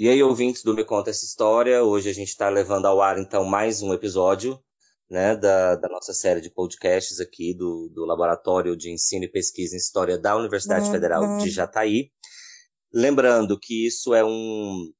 E aí, ouvintes do Me Conta Essa História, hoje a gente está levando ao ar, então, mais um episódio né, da, da nossa série de podcasts aqui do, do Laboratório de Ensino e Pesquisa em História da Universidade uhum. Federal de Jataí. Lembrando que isso é um,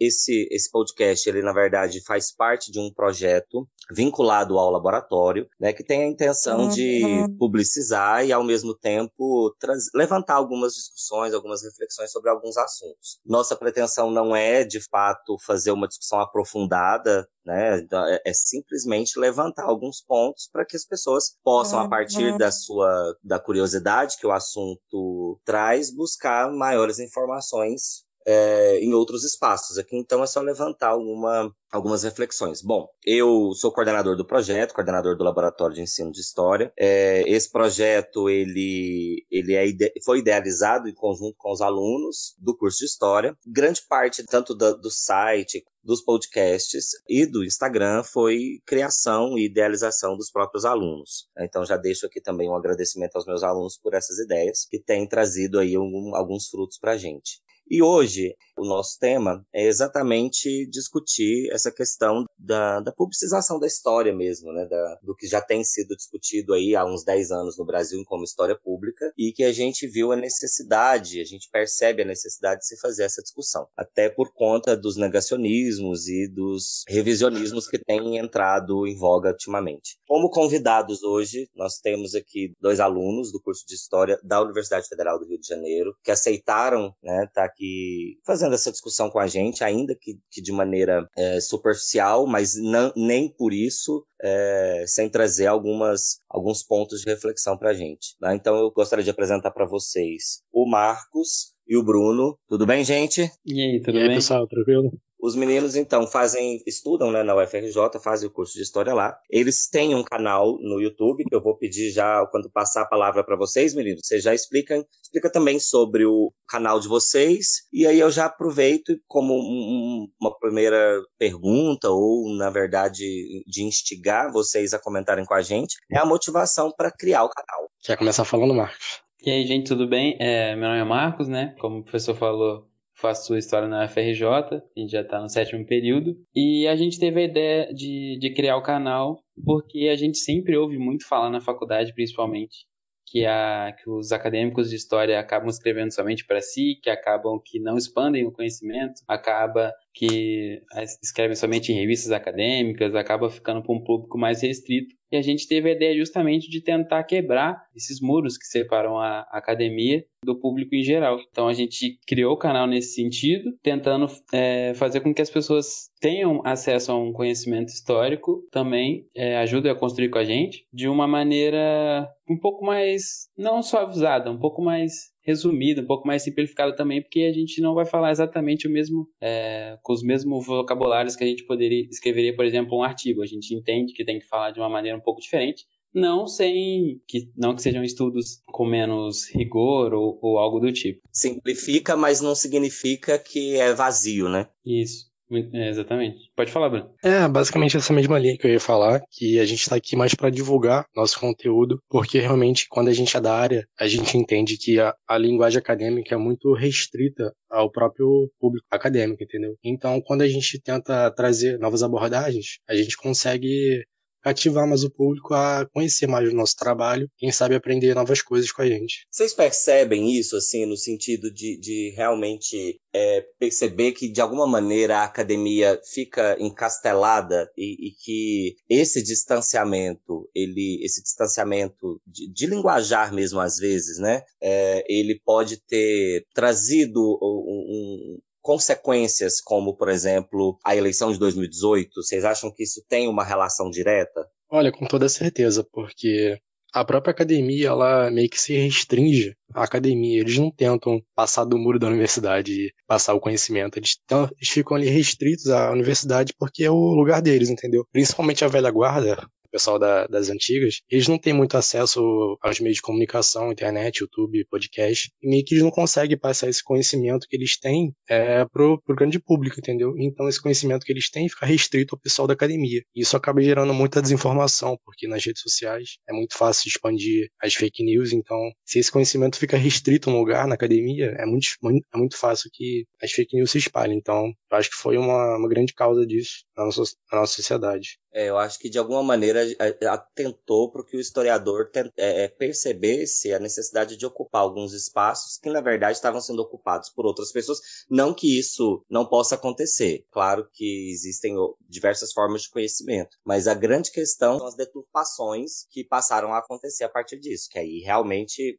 esse, esse podcast, ele na verdade faz parte de um projeto vinculado ao laboratório, né, que tem a intenção uhum. de publicizar e ao mesmo tempo levantar algumas discussões, algumas reflexões sobre alguns assuntos. Nossa pretensão não é, de fato, fazer uma discussão aprofundada né? Então, é, é, simplesmente levantar alguns pontos para que as pessoas possam, a partir da sua da curiosidade que o assunto traz, buscar maiores informações é, em outros espaços. Aqui, então, é só levantar alguma, algumas reflexões. Bom, eu sou coordenador do projeto, coordenador do Laboratório de Ensino de História. É, esse projeto, ele, ele é ide foi idealizado em conjunto com os alunos do curso de História. Grande parte, tanto do, do site dos podcasts e do Instagram foi criação e idealização dos próprios alunos. Então já deixo aqui também um agradecimento aos meus alunos por essas ideias que têm trazido aí um, alguns frutos para a gente. E hoje, o nosso tema é exatamente discutir essa questão da, da publicização da história mesmo, né? Da, do que já tem sido discutido aí há uns 10 anos no Brasil como história pública e que a gente viu a necessidade, a gente percebe a necessidade de se fazer essa discussão, até por conta dos negacionismos e dos revisionismos que têm entrado em voga ultimamente. Como convidados hoje, nós temos aqui dois alunos do curso de História da Universidade Federal do Rio de Janeiro que aceitaram né, estar tá aqui aqui essa discussão com a gente, ainda que, que de maneira é, superficial, mas não, nem por isso é, sem trazer algumas, alguns pontos de reflexão para a gente. Né? Então eu gostaria de apresentar para vocês o Marcos e o Bruno. Tudo bem, gente? E aí, tudo e aí, bem? pessoal, tranquilo? Os meninos, então, fazem, estudam né, na UFRJ, fazem o curso de História lá. Eles têm um canal no YouTube, que eu vou pedir já, quando passar a palavra para vocês, meninos, vocês já explicam, explica também sobre o canal de vocês. E aí eu já aproveito como um, uma primeira pergunta, ou, na verdade, de instigar vocês a comentarem com a gente, é a motivação para criar o canal. Quer começar falando, Marcos? E aí, gente, tudo bem? É, meu nome é Marcos, né? Como o professor falou, faço história na FRJ, a gente já está no sétimo período, e a gente teve a ideia de, de criar o canal porque a gente sempre ouve muito falar na faculdade, principalmente, que, a, que os acadêmicos de história acabam escrevendo somente para si, que acabam que não expandem o conhecimento, acaba que escrevem somente em revistas acadêmicas, acaba ficando para um público mais restrito. E a gente teve a ideia justamente de tentar quebrar esses muros que separam a academia do público em geral. Então a gente criou o canal nesse sentido, tentando é, fazer com que as pessoas tenham acesso a um conhecimento histórico, também é, ajude a construir com a gente de uma maneira um pouco mais, não suavizada, um pouco mais resumida, um pouco mais simplificada também, porque a gente não vai falar exatamente o mesmo, é, com os mesmos vocabulários que a gente poderia escreveria, por exemplo, um artigo. A gente entende que tem que falar de uma maneira um pouco diferente, não sem que não que sejam estudos com menos rigor ou, ou algo do tipo. Simplifica, mas não significa que é vazio, né? Isso. É, exatamente. Pode falar, Bruno. É, basicamente essa mesma linha que eu ia falar, que a gente está aqui mais para divulgar nosso conteúdo, porque realmente quando a gente é da área, a gente entende que a, a linguagem acadêmica é muito restrita ao próprio público acadêmico, entendeu? Então, quando a gente tenta trazer novas abordagens, a gente consegue ativar mais o público a conhecer mais o nosso trabalho, quem sabe aprender novas coisas com a gente. Vocês percebem isso, assim, no sentido de, de realmente é, perceber que, de alguma maneira, a academia fica encastelada e, e que esse distanciamento, ele, esse distanciamento de, de linguajar mesmo, às vezes, né, é, ele pode ter trazido um, um consequências, como, por exemplo, a eleição de 2018? Vocês acham que isso tem uma relação direta? Olha, com toda certeza, porque a própria academia, ela meio que se restringe à academia. Eles não tentam passar do muro da universidade e passar o conhecimento. Eles, eles ficam ali restritos à universidade porque é o lugar deles, entendeu? Principalmente a velha guarda, pessoal da, das antigas, eles não têm muito acesso aos meios de comunicação, internet, YouTube, podcast, e meio que eles não conseguem passar esse conhecimento que eles têm é, pro, pro grande público, entendeu? Então esse conhecimento que eles têm fica restrito ao pessoal da academia. E isso acaba gerando muita desinformação, porque nas redes sociais é muito fácil expandir as fake news, então se esse conhecimento fica restrito a um lugar na academia, é muito, é muito fácil que as fake news se espalhem. Então, eu acho que foi uma, uma grande causa disso na nossa, na nossa sociedade. É, eu acho que de alguma maneira atentou para que o historiador é, é, percebesse a necessidade de ocupar alguns espaços que, na verdade, estavam sendo ocupados por outras pessoas. Não que isso não possa acontecer. Claro que existem diversas formas de conhecimento. Mas a grande questão são as deturpações que passaram a acontecer a partir disso. Que aí realmente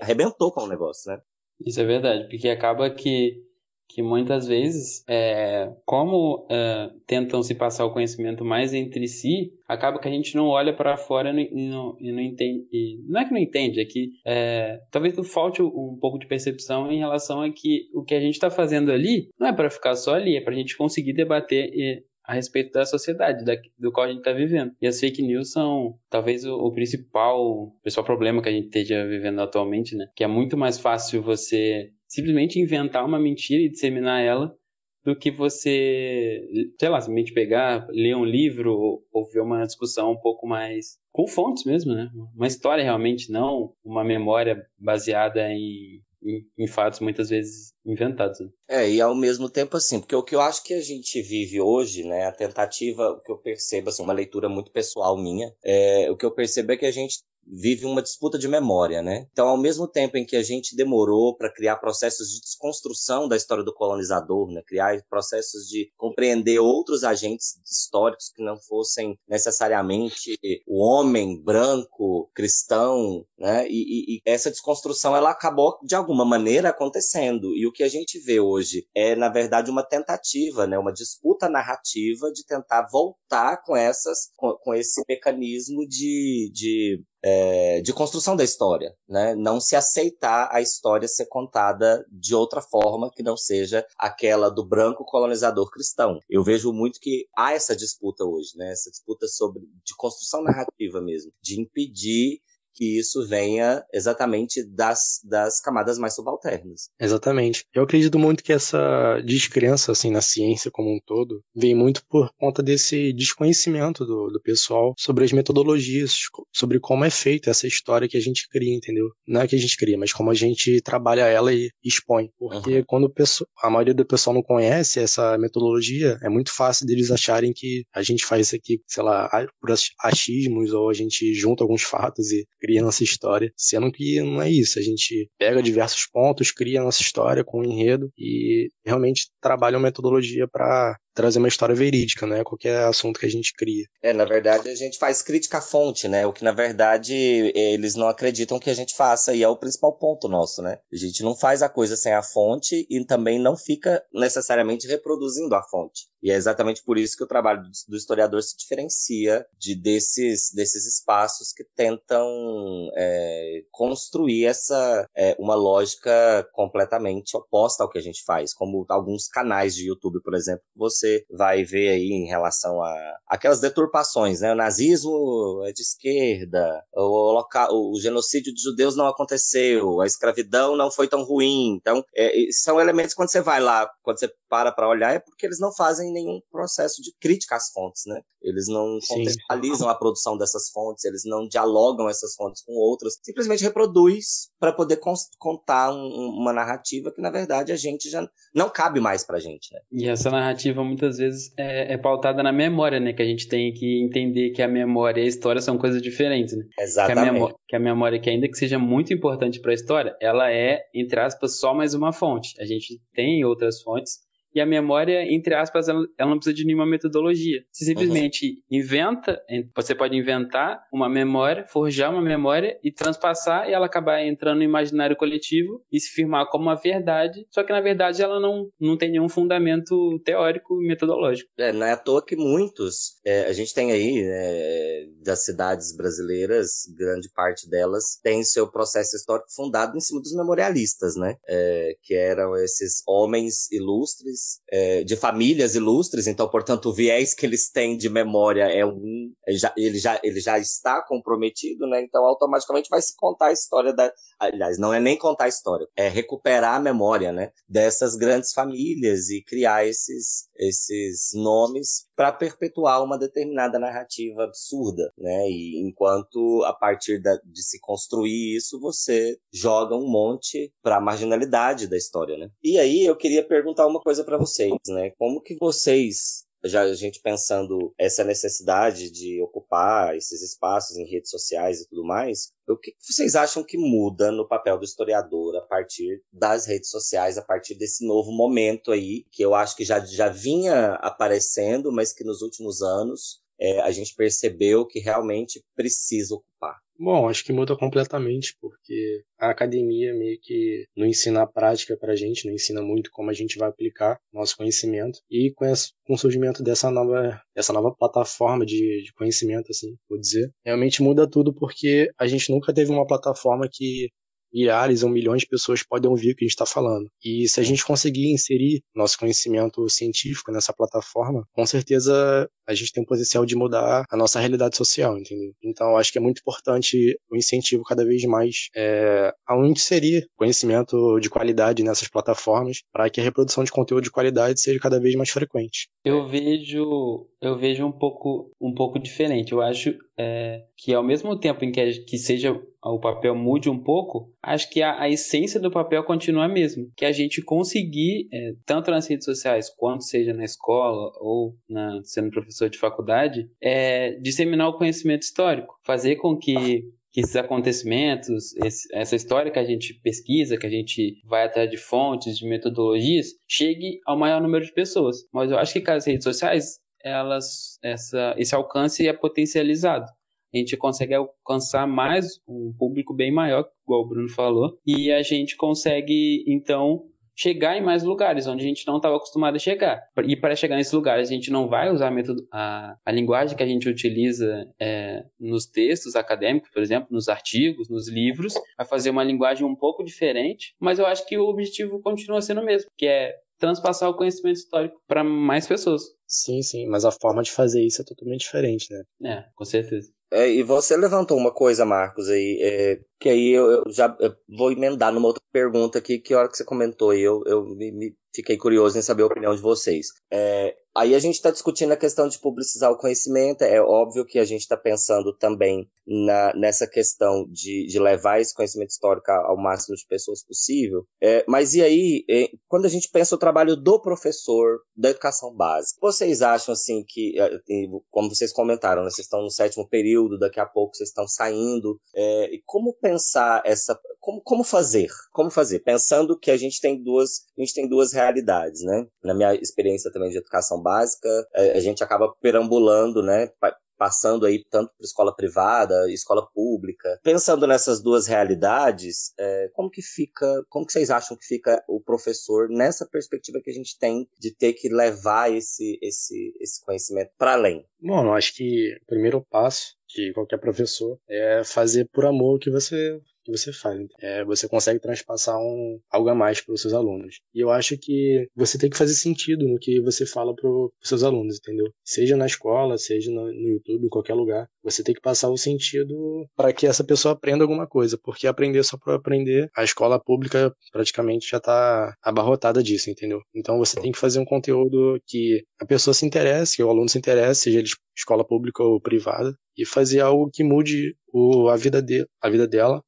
arrebentou com o negócio, né? Isso é verdade, porque acaba que que muitas vezes, é, como é, tentam se passar o conhecimento mais entre si, acaba que a gente não olha para fora e não, e não entende. E não é que não entende, é que é, talvez falte um pouco de percepção em relação a que o que a gente está fazendo ali não é para ficar só ali, é para a gente conseguir debater e, a respeito da sociedade, da, do qual a gente está vivendo. E as fake news são talvez o, o, principal, o principal problema que a gente esteja vivendo atualmente, né? Que é muito mais fácil você simplesmente inventar uma mentira e disseminar ela do que você, sei lá, simplesmente pegar, ler um livro ou, ou ver uma discussão um pouco mais com fontes mesmo, né? Uma história realmente, não uma memória baseada em, em, em fatos muitas vezes inventados. Né? É, e ao mesmo tempo assim, porque o que eu acho que a gente vive hoje, né, a tentativa, o que eu percebo, assim, uma leitura muito pessoal minha, é, o que eu percebo é que a gente vive uma disputa de memória, né? Então, ao mesmo tempo em que a gente demorou para criar processos de desconstrução da história do colonizador, né? Criar processos de compreender outros agentes históricos que não fossem necessariamente o homem branco, cristão, né? E, e, e essa desconstrução ela acabou de alguma maneira acontecendo. E o que a gente vê hoje é, na verdade, uma tentativa, né? Uma disputa narrativa de tentar voltar com essas, com, com esse mecanismo de, de é, de construção da história, né? Não se aceitar a história ser contada de outra forma que não seja aquela do branco colonizador cristão. Eu vejo muito que há essa disputa hoje, né? Essa disputa sobre de construção narrativa mesmo, de impedir que isso venha exatamente das, das camadas mais subalternas. Exatamente. Eu acredito muito que essa descrença assim na ciência como um todo vem muito por conta desse desconhecimento do, do pessoal sobre as metodologias, sobre como é feita essa história que a gente cria, entendeu? Não é que a gente cria, mas como a gente trabalha ela e expõe. Porque uhum. quando pessoa, a maioria do pessoal não conhece essa metodologia, é muito fácil deles acharem que a gente faz isso aqui, sei lá, por achismos ou a gente junta alguns fatos e cria nossa história, sendo que não é isso. A gente pega diversos pontos, cria nossa história com um enredo e realmente trabalha uma metodologia para trazer uma história verídica, né? Qualquer assunto que a gente cria. É, na verdade, a gente faz crítica à fonte, né? O que, na verdade, eles não acreditam que a gente faça, e é o principal ponto nosso, né? A gente não faz a coisa sem a fonte e também não fica necessariamente reproduzindo a fonte. E é exatamente por isso que o trabalho do historiador se diferencia de desses, desses espaços que tentam é, construir essa é, uma lógica completamente oposta ao que a gente faz, como alguns canais de YouTube, por exemplo, você você vai ver aí em relação a aquelas deturpações, né? O nazismo é de esquerda, o, local, o genocídio de judeus não aconteceu, a escravidão não foi tão ruim. Então, é, são elementos quando você vai lá, quando você para para olhar, é porque eles não fazem nenhum processo de crítica às fontes, né? Eles não contextualizam a produção dessas fontes, eles não dialogam essas fontes com outras, simplesmente reproduz para poder contar um, uma narrativa que, na verdade, a gente já não cabe mais pra gente, né? E essa narrativa muitas vezes é, é, pautada na memória, né? Que a gente tem que entender que a memória e a história são coisas diferentes, né? Exatamente. Que a, memória, que a memória, que ainda que seja muito importante para a história, ela é, entre aspas, só mais uma fonte. A gente tem outras fontes e a memória, entre aspas, ela, ela não precisa de nenhuma metodologia. Você simplesmente uhum. inventa, você pode inventar uma memória, forjar uma memória e transpassar e ela acabar entrando no imaginário coletivo e se firmar como uma verdade, só que na verdade ela não, não tem nenhum fundamento teórico e metodológico. É, não é à toa que muitos, é, a gente tem aí, né, das cidades brasileiras, grande parte delas tem seu processo histórico fundado em cima dos memorialistas, né, é, que eram esses homens ilustres é, de famílias ilustres, então, portanto, o viés que eles têm de memória é um. Ele já, ele já, ele já está comprometido, né? Então, automaticamente vai se contar a história da. Aliás, não é nem contar a história, é recuperar a memória, né? Dessas grandes famílias e criar esses, esses nomes para perpetuar uma determinada narrativa absurda, né? E enquanto a partir da, de se construir isso, você joga um monte para a marginalidade da história, né? E aí eu queria perguntar uma coisa para vocês, né? Como que vocês já a gente pensando essa necessidade de ocupar esses espaços em redes sociais e tudo mais, o que vocês acham que muda no papel do historiador a partir das redes sociais, a partir desse novo momento aí, que eu acho que já, já vinha aparecendo, mas que nos últimos anos é, a gente percebeu que realmente precisa ocupar? Bom, acho que muda completamente, porque a academia meio que não ensina a prática pra gente, não ensina muito como a gente vai aplicar nosso conhecimento. E com, esse, com o surgimento dessa nova, dessa nova plataforma de, de conhecimento, assim, vou dizer, realmente muda tudo, porque a gente nunca teve uma plataforma que milhares ou milhões de pessoas podem ouvir o que a gente está falando. E se a gente conseguir inserir nosso conhecimento científico nessa plataforma, com certeza a gente tem o potencial de mudar a nossa realidade social, entendeu? Então, acho que é muito importante o incentivo cada vez mais é, a inserir conhecimento de qualidade nessas plataformas para que a reprodução de conteúdo de qualidade seja cada vez mais frequente. Eu vejo, eu vejo um pouco, um pouco diferente. Eu acho é, que ao mesmo tempo em que, que seja o papel mude um pouco, acho que a, a, essência do papel continua a mesma. Que a gente conseguir, é, tanto nas redes sociais, quanto seja na escola ou na, sendo professor de faculdade, é, disseminar o conhecimento histórico. Fazer com que que esses acontecimentos, esse, essa história que a gente pesquisa, que a gente vai atrás de fontes, de metodologias, chegue ao maior número de pessoas. Mas eu acho que com as redes sociais, elas, essa, esse alcance é potencializado a gente consegue alcançar mais um público bem maior, igual o Bruno falou, e a gente consegue então chegar em mais lugares onde a gente não estava acostumado a chegar. E para chegar nesses lugares, a gente não vai usar a, metodo, a, a linguagem que a gente utiliza é, nos textos acadêmicos, por exemplo, nos artigos, nos livros, vai fazer uma linguagem um pouco diferente, mas eu acho que o objetivo continua sendo o mesmo, que é transpassar o conhecimento histórico para mais pessoas. Sim, sim, mas a forma de fazer isso é totalmente diferente, né? É, com certeza. É, e você levantou uma coisa, Marcos, aí, é, que aí eu, eu já eu vou emendar numa outra pergunta aqui, que a hora que você comentou, eu, eu me, me fiquei curioso em saber a opinião de vocês. É, Aí a gente está discutindo a questão de publicizar o conhecimento. É óbvio que a gente está pensando também na, nessa questão de, de levar esse conhecimento histórico ao máximo de pessoas possível. É, mas e aí, é, quando a gente pensa o trabalho do professor da educação básica, vocês acham assim que, é, como vocês comentaram, né, vocês estão no sétimo período, daqui a pouco vocês estão saindo. É, como pensar essa como, como fazer? Como fazer? Pensando que a gente tem duas, a gente tem duas realidades, né? Na minha experiência também de educação básica, a gente acaba perambulando, né? passando aí tanto para escola privada, escola pública. Pensando nessas duas realidades, é, como que fica, como que vocês acham que fica o professor nessa perspectiva que a gente tem de ter que levar esse, esse, esse conhecimento para além? Bom, eu acho que o primeiro passo de qualquer professor é fazer por amor o que você que você faz. É, você consegue transpassar um, algo a mais para os seus alunos. E eu acho que você tem que fazer sentido no que você fala para os seus alunos, entendeu? Seja na escola, seja no, no YouTube, em qualquer lugar. Você tem que passar o sentido para que essa pessoa aprenda alguma coisa, porque aprender só para aprender, a escola pública praticamente já está abarrotada disso, entendeu? Então você tem que fazer um conteúdo que a pessoa se interesse, que o aluno se interesse, seja ele escola pública ou privada, e fazer algo que mude o, a, vida de, a vida dela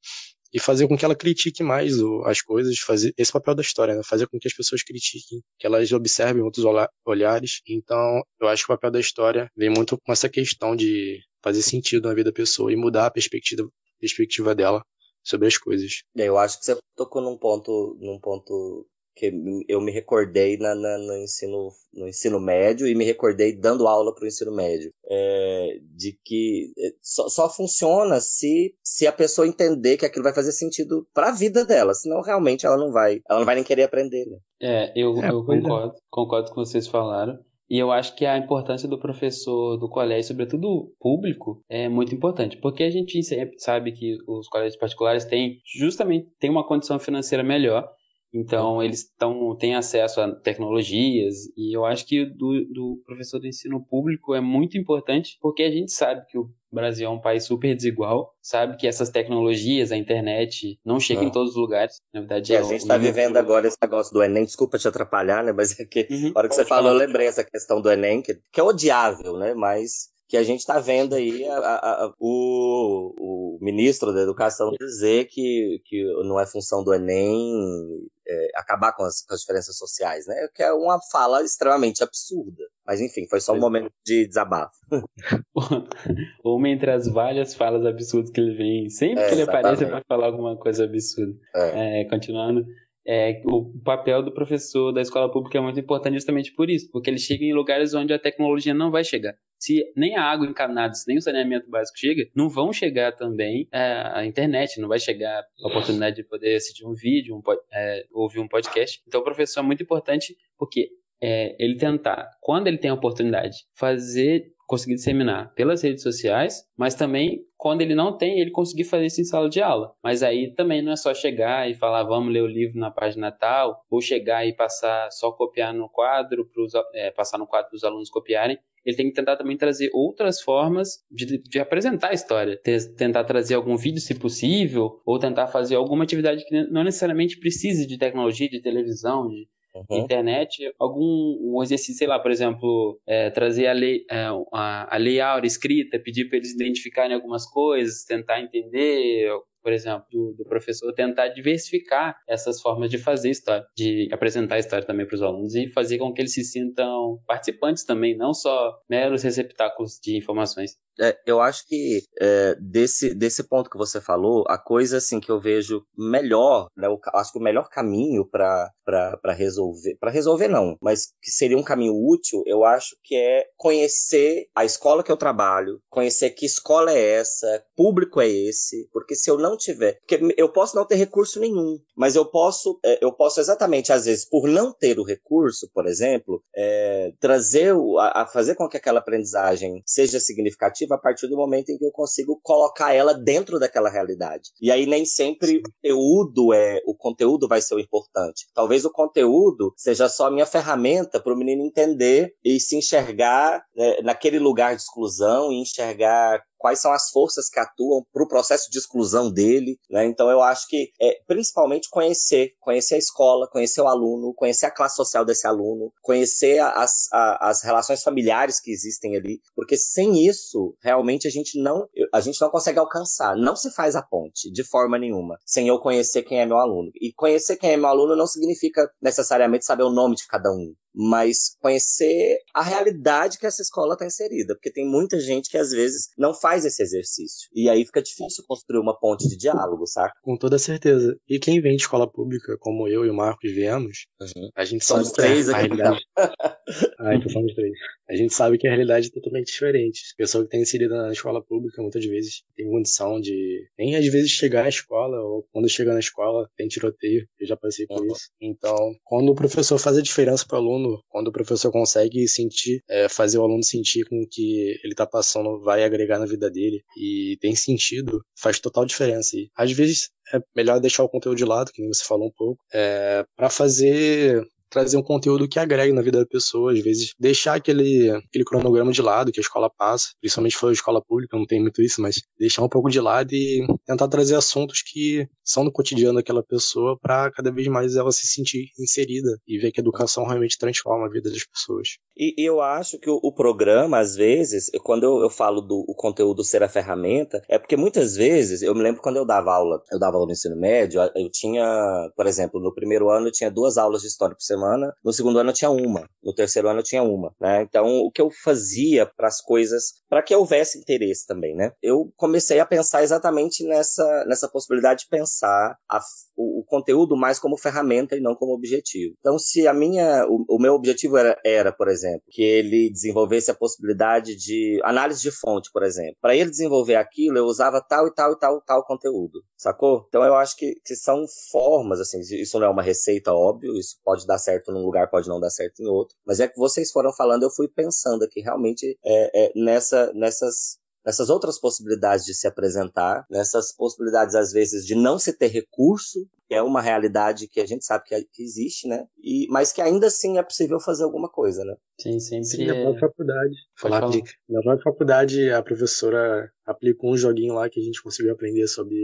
e fazer com que ela critique mais o, as coisas, fazer esse papel da história, né? fazer com que as pessoas critiquem, que elas observem outros olhares. Então, eu acho que o papel da história vem muito com essa questão de fazer sentido na vida da pessoa e mudar a perspectiva, perspectiva dela sobre as coisas. Eu acho que você tocou num ponto, num ponto que eu me recordei na, na, no, ensino, no ensino médio e me recordei dando aula para o ensino médio. É, de que é, só, só, funciona se, se a pessoa entender que aquilo vai fazer sentido para a vida dela, senão realmente ela não vai, ela não vai nem querer aprender. Né? É, eu, é, eu é. concordo, concordo com o que vocês falaram. E eu acho que a importância do professor do colégio, sobretudo público, é muito importante, porque a gente sabe que os colégios particulares têm justamente têm uma condição financeira melhor Então, eles tão, têm acesso a tecnologias, e eu acho que do, do professor do ensino público é muito importante, porque a gente sabe que o Brasil é um país super desigual, sabe que essas tecnologias, a internet, não chegam em todos os lugares. Na verdade, é, a gente está vivendo agora esse negócio do Enem, desculpa te atrapalhar, né? Mas é que, uhum. na hora que você falou, eu lembrei essa questão do Enem, que, que é odiável, né? Mas que a gente está vendo aí a, a, a, o, o, ministro da Educação dizer que, que não é função do Enem é, acabar com as, com as, diferenças sociais, né? Que é uma fala extremamente absurda. Mas enfim, foi só um momento de desabafo. Uma entre as várias falas absurdas que ele vem, sempre é, que ele aparece para falar alguma coisa absurda. É. é continuando, é, o papel do professor da escola pública é muito importante justamente por isso, porque ele chega em lugares onde a tecnologia não vai chegar. Se nem a água encanada, se nem o saneamento básico chega, não vão chegar também é, a internet, não vai chegar a oportunidade de poder assistir um vídeo, um, é, ouvir um podcast. Então, o professor é muito importante porque é, ele tentar, quando ele tem a oportunidade, fazer conseguir disseminar pelas redes sociais, mas também quando ele não tem, ele conseguir fazer isso em sala de aula. Mas aí também não é só chegar e falar vamos ler o livro na página tal, ou chegar e passar só copiar no quadro, pros, é, passar no quadro para os alunos copiarem. Ele tem que tentar também trazer outras formas de, de apresentar a história. Tentar trazer algum vídeo, se possível, ou tentar fazer alguma atividade que não necessariamente precise de tecnologia, de televisão, de, uhum. internet, algum um exercício, sei lá, por exemplo, é, trazer a lei, é, a, a lei áurea escrita, pedir para eles identificarem algumas coisas, tentar entender por exemplo, do, do, professor tentar diversificar essas formas de fazer história, de apresentar a história também para os alunos e fazer com que eles se sintam participantes também, não só meros receptáculos de informações. É, eu acho que é, desse, desse ponto que você falou, a coisa assim que eu vejo melhor, né, acho que o melhor caminho para resolver, para resolver não, mas que seria um caminho útil, eu acho que é conhecer a escola que eu trabalho, conhecer que escola é essa, público é esse, porque se eu não tiver, porque eu posso não ter recurso nenhum, mas eu posso, é, eu posso exatamente às vezes por não ter o recurso, por exemplo, é, trazer a, a fazer com que aquela aprendizagem seja significativa a partir do momento em que eu consigo colocar ela dentro daquela realidade. E aí nem sempre o conteúdo é o conteúdo vai ser o importante. Talvez o conteúdo seja só a minha ferramenta para o menino entender e se enxergar né, naquele lugar de exclusão e enxergar quais são as forças que atuam para o processo de exclusão dele, né? Então eu acho que é principalmente conhecer, conhecer a escola, conhecer o aluno, conhecer a classe social desse aluno, conhecer as, a, as relações familiares que existem ali, porque sem isso realmente a gente não a gente não consegue alcançar, não se faz a ponte de forma nenhuma, sem eu conhecer quem é meu aluno. E conhecer quem é meu aluno não significa necessariamente saber o nome de cada um mas conhecer a realidade que essa escola está inserida, porque tem muita gente que às vezes não faz esse exercício. E aí fica difícil construir uma ponte de diálogo, saca? Com toda certeza. E quem vem de escola pública, como eu e o Marcos viemos, uhum. a gente somos sabe três aqui. Realidade... ah, então somos três. A gente sabe que a realidade é totalmente diferente. A pessoa que está inserida na escola pública muitas vezes tem condição de nem às vezes chegar à escola, ou quando chega na escola tem tiroteio. Eu já passei por isso. Então, quando o professor faz a diferença para o aluno, aluno, quando o professor consegue sentir, é, fazer o aluno sentir com o que ele está passando vai agregar na vida dele e tem sentido, faz total diferença. E às vezes é melhor deixar o conteúdo de lado, que nem você falou um pouco, é, para fazer trazer um conteúdo que agregue na vida da pessoa, às vezes deixar aquele, aquele cronograma de lado que a escola passa, principalmente se for escola pública, não tem muito isso, mas deixar um pouco de lado e tentar trazer assuntos que são do cotidiano daquela pessoa para cada vez mais ela se sentir inserida e ver que a educação realmente transforma a vida das pessoas. E eu acho que o, programa, às vezes, quando eu, eu falo do conteúdo ser a ferramenta, é porque muitas vezes, eu me lembro quando eu dava aula, eu dava aula no ensino médio, eu tinha, por exemplo, no primeiro ano eu tinha duas aulas de história por semana semana, no segundo ano eu tinha uma, no terceiro ano eu tinha uma, né? Então, o que eu fazia para as coisas, para que houvesse interesse também, né? Eu comecei a pensar exatamente nessa, nessa possibilidade de pensar a, o, o, conteúdo mais como ferramenta e não como objetivo. Então, se a minha, o, o meu objetivo era, era, por exemplo, que ele desenvolvesse a possibilidade de análise de fonte, por exemplo. Para ele desenvolver aquilo, eu usava tal e tal e tal tal conteúdo, sacou? Então, eu acho que, que são formas, assim, isso não é uma receita, óbvio, isso pode dar certo num lugar, pode não dar certo em outro. Mas é que vocês foram falando, eu fui pensando aqui realmente é, é, nessa, nessas nessas outras possibilidades de se apresentar, nessas possibilidades, às vezes, de não se ter recurso, que é uma realidade que a gente sabe que, é, que existe, né? E, mas que ainda assim é possível fazer alguma coisa, né? Sim, sempre. Sim, na própria faculdade. Falar, falar. Que, na própria faculdade, a professora aplicou um joguinho lá que a gente conseguiu aprender sobre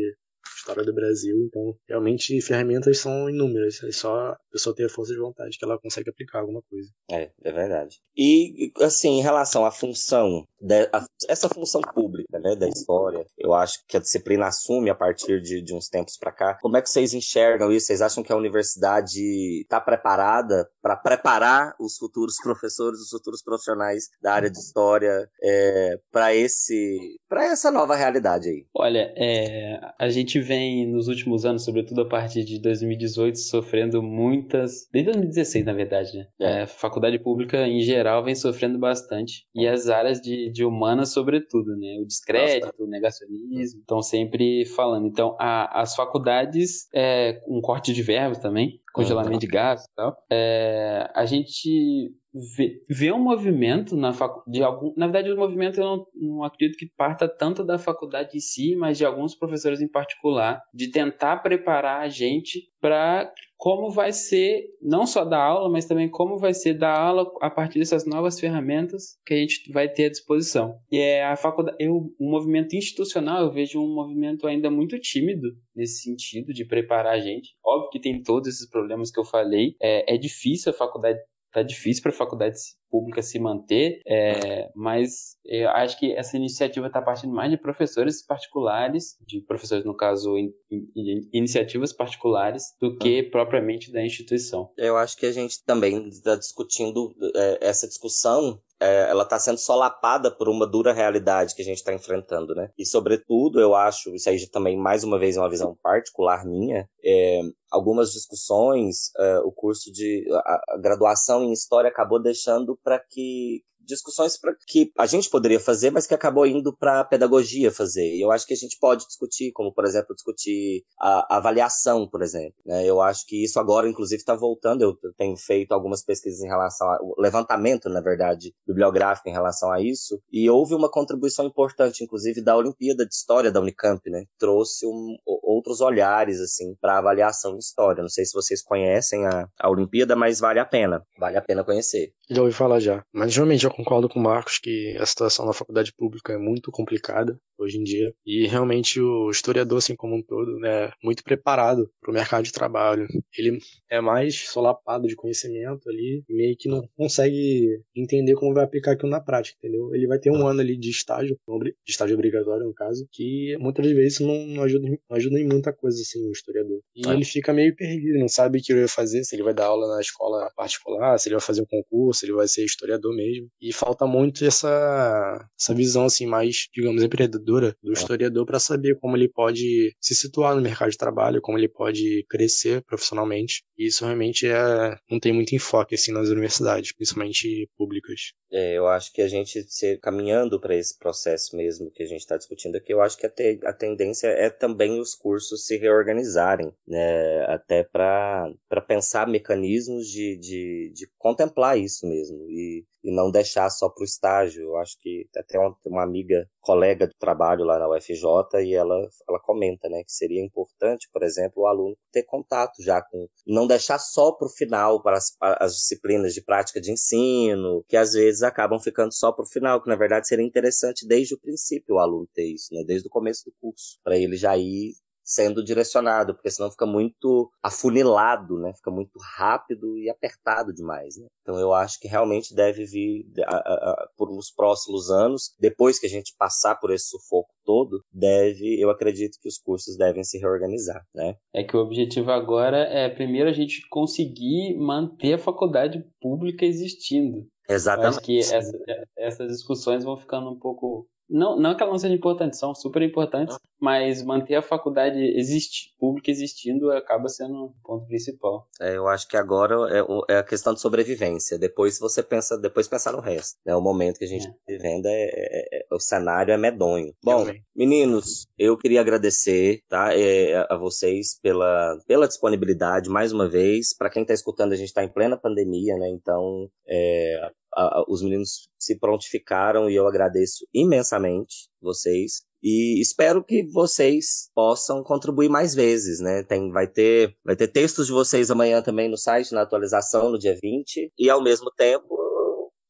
história do Brasil. Então, realmente, ferramentas são inúmeras. É só a pessoa ter a força de vontade que ela consegue aplicar alguma coisa. É, é verdade. E, assim, em relação à função, de, a, essa função pública, né, da história, eu acho que a disciplina assume a partir de, de uns tempos para cá. Como é que vocês enxergam isso? Vocês acham que a universidade está preparada para preparar os futuros professores, os futuros profissionais da área de história é, para esse, para essa nova realidade aí? Olha, é, a gente vê vem nos últimos anos, sobretudo a partir de 2018, sofrendo muitas. Desde 2016, na verdade, né? É. É, faculdade pública em geral vem sofrendo bastante. E as áreas de, de humanas, sobretudo, né? O descrédito, Nossa. o negacionismo, estão sempre falando. Então, a, as faculdades, é, um corte de verbos também, congelamento de gás e tal. É, a gente vê, vê um movimento na de algum na verdade o movimento eu não, não acredito que parta tanto da faculdade em si mas de alguns professores em particular de tentar preparar a gente para como vai ser não só da aula mas também como vai ser da aula a partir dessas novas ferramentas que a gente vai ter à disposição. E é a faculdade eu o movimento institucional eu vejo um movimento ainda muito tímido nesse sentido de preparar a gente. Óbvio que tem todos esses problemas que eu falei. É, é difícil a faculdade tá difícil para a faculdade pública se manter, é, mas eu acho que essa iniciativa está partindo mais de professores particulares, de professores, no caso, in, in, iniciativas particulares, do que ah. propriamente da instituição. Eu acho que a gente também está discutindo é, essa discussão é, ela está sendo solapada por uma dura realidade que a gente está enfrentando, né? E, sobretudo, eu acho, isso aí também, mais uma vez, é uma visão particular minha, é, algumas discussões, é, o curso de a, a, graduação em História acabou deixando para que discussões pra, que a gente poderia fazer, mas que acabou indo para a pedagogia fazer. E eu acho que a gente pode discutir, como por exemplo discutir a, a avaliação, por exemplo. Né? Eu acho que isso agora, inclusive, está voltando. Eu tenho feito algumas pesquisas em relação ao levantamento, na verdade, bibliográfico em relação a isso. E houve uma contribuição importante, inclusive, da Olimpíada de História da Unicamp, né? Trouxe um, outros olhares assim para avaliação de história. Não sei se vocês conhecem a, a Olimpíada, mas vale a pena. Vale a pena conhecer. Já ouvi falar já. Mas realmente eu concordo com o Marcos que a situação na faculdade pública é muito complicada hoje em dia. E realmente o historiador, assim como um todo, né, é muito preparado para o mercado de trabalho. Ele é mais solapado de conhecimento ali e meio que não consegue entender como vai aplicar aquilo na prática, entendeu? Ele vai ter um ano ali de estágio, de estágio obrigatório no caso, que muitas vezes não, não, ajuda, não ajuda em muita coisa, assim, o historiador. E é. ele fica meio perdido, não sabe o que ele vai fazer, se ele vai dar aula na escola particular, se ele vai fazer um concurso, se ele vai ser historiador mesmo. E falta muito essa, essa visão, assim, mais, digamos, empreendedora do historiador para saber como ele pode se situar no mercado de trabalho, como ele pode crescer profissionalmente. E isso realmente é, não tem muito enfoque assim nas universidades, principalmente públicas. É, eu acho que a gente se caminhando para esse processo mesmo que a gente está discutindo aqui, eu acho que a, te, a tendência é também os cursos se reorganizarem, né? Até para pensar mecanismos de, de, de contemplar isso mesmo e, e não deixar só para o estágio. Eu acho que até uma, uma amiga, colega de trabalho lá na UFJ, e ela, ela comenta, né, que seria importante, por exemplo, o aluno ter contato já com, não deixar só para o final, para as, as disciplinas de prática de ensino, que às vezes acabam ficando só para o final, que na verdade seria interessante desde o princípio o aluno ter isso, né? Desde o começo do curso, para ele já ir sendo direcionado, porque senão fica muito afunilado, né? Fica muito rápido e apertado demais, né? Então eu acho que realmente deve vir a, a, por uns próximos anos, depois que a gente passar por esse sufoco todo, deve, eu acredito que os cursos devem se reorganizar, né? É que o objetivo agora é primeiro a gente conseguir manter a faculdade pública existindo. Exatamente. Eu acho que essa, essas discussões vão ficando um pouco não, não que elas não sejam importantes, são super importantes, mas manter a faculdade existe, pública existindo acaba sendo o ponto principal. É, eu acho que agora é, é, a questão de sobrevivência. Depois você pensa, depois pensar no resto. Né? O momento que a gente está é. vivendo é, é, é, o cenário é medonho. Bom, meninos, eu queria agradecer, tá, é, a vocês pela, pela disponibilidade mais uma vez. Para quem está escutando, a gente está em plena pandemia, né? Então, é, uh, os meninos se prontificaram e eu agradeço imensamente vocês. E espero que vocês possam contribuir mais vezes, né? Tem, vai, ter, vai ter textos de vocês amanhã também no site, na atualização, no dia 20. E ao mesmo tempo,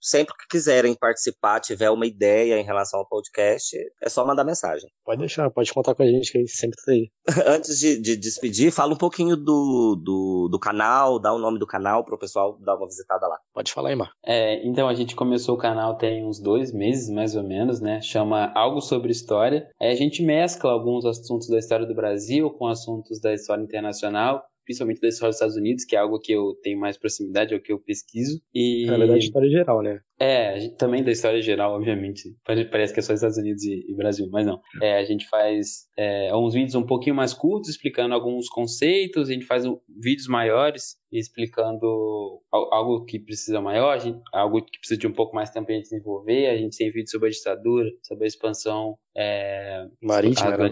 sempre que quiserem participar, tiver uma ideia em relação ao podcast, é só mandar mensagem. Pode deixar, pode contar com a gente, que a gente sempre tá aí. Antes de, de, despedir, fala um pouquinho do, do, do canal, dá o nome do canal para o pessoal dar uma visitada lá. Pode falar aí, Mar. É, então, a gente começou o canal tem uns dois meses, mais ou menos, né? Chama Algo Sobre História. Aí a gente mescla alguns assuntos da história do Brasil com assuntos da história internacional principalmente da história dos Estados Unidos, que é algo que eu tenho mais proximidade, é o que eu pesquiso. E... Na verdade, história geral, né? É, também da história geral, obviamente. Parece que é só Estados Unidos e, e Brasil, mas não. É, a gente faz é, uns vídeos um pouquinho mais curtos, explicando alguns conceitos, a gente faz um, vídeos maiores explicando algo que precisa maior, gente, algo que precisa de um pouco mais tempo para desenvolver. A gente tem vídeo sobre a ditadura, sobre a expansão é, marítima, era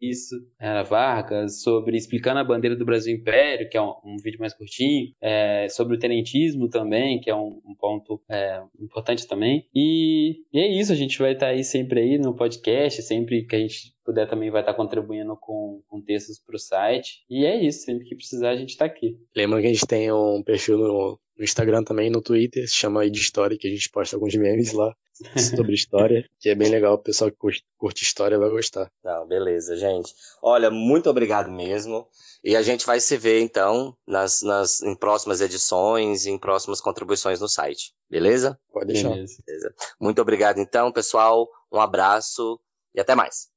isso, era Vargas, sobre explicando a bandeira do Brasil Império, que é um, um vídeo mais curtinho, é, sobre o tenentismo também, que é um, um ponto é, importante também. E, e, é isso, a gente vai estar tá aí sempre aí no podcast, sempre que a gente puder também vai estar tá contribuindo com, com textos para o site. E é isso, sempre que precisar a gente está aqui. Lembra que a gente tem um perfil no, no Instagram também, no Twitter, se chama aí de História, que a gente posta alguns memes lá sobre história, que é bem legal, o pessoal que curte, curte história vai gostar. Não, beleza, gente. Olha, muito obrigado mesmo. E a gente vai se ver, então, nas, nas, em próximas edições, em próximas contribuições no site. Beleza? Pode deixar. Beleza. Beleza. Muito obrigado, então, pessoal. Um abraço e até mais.